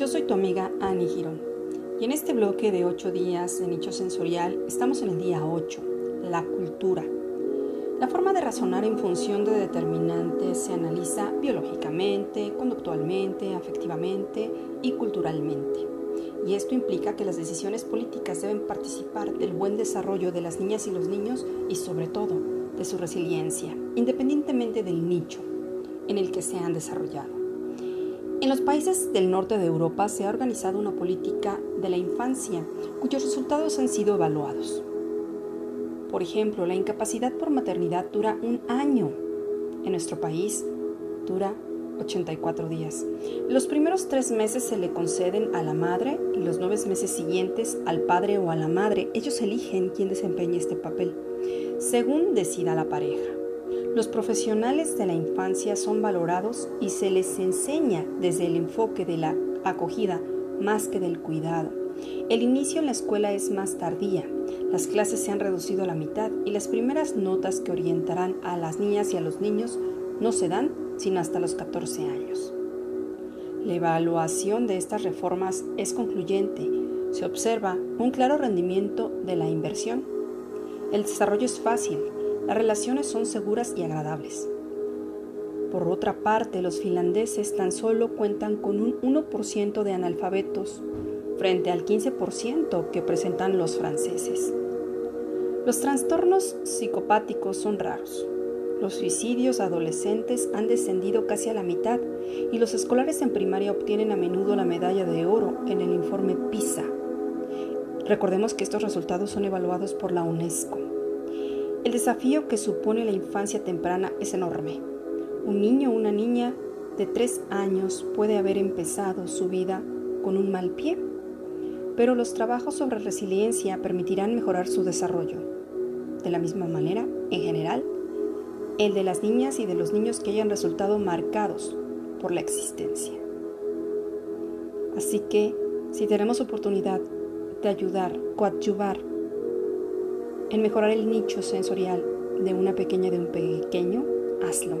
Yo soy tu amiga Annie Girón y en este bloque de 8 días de nicho sensorial estamos en el día 8, la cultura. La forma de razonar en función de determinantes se analiza biológicamente, conductualmente, afectivamente y culturalmente. Y esto implica que las decisiones políticas deben participar del buen desarrollo de las niñas y los niños y sobre todo de su resiliencia, independientemente del nicho en el que se han desarrollado. En los países del norte de Europa se ha organizado una política de la infancia cuyos resultados han sido evaluados. Por ejemplo, la incapacidad por maternidad dura un año. En nuestro país dura 84 días. Los primeros tres meses se le conceden a la madre y los nueve meses siguientes al padre o a la madre. Ellos eligen quién desempeña este papel, según decida la pareja. Los profesionales de la infancia son valorados y se les enseña desde el enfoque de la acogida más que del cuidado. El inicio en la escuela es más tardía. Las clases se han reducido a la mitad y las primeras notas que orientarán a las niñas y a los niños no se dan sino hasta los 14 años. La evaluación de estas reformas es concluyente. Se observa un claro rendimiento de la inversión. El desarrollo es fácil, las relaciones son seguras y agradables. Por otra parte, los finlandeses tan solo cuentan con un 1% de analfabetos frente al 15% que presentan los franceses. Los trastornos psicopáticos son raros. Los suicidios adolescentes han descendido casi a la mitad y los escolares en primaria obtienen a menudo la medalla de oro en el informe PISA. Recordemos que estos resultados son evaluados por la UNESCO. El desafío que supone la infancia temprana es enorme. Un niño o una niña de tres años puede haber empezado su vida con un mal pie, pero los trabajos sobre resiliencia permitirán mejorar su desarrollo. De la misma manera, en general, el de las niñas y de los niños que hayan resultado marcados por la existencia. Así que, si tenemos oportunidad de ayudar, coadyuvar en mejorar el nicho sensorial de una pequeña de un pequeño, hazlo.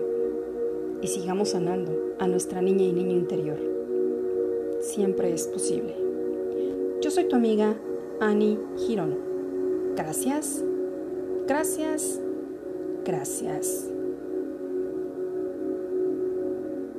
Y sigamos sanando a nuestra niña y niño interior. Siempre es posible. Yo soy tu amiga Annie Girón. Gracias, gracias, gracias.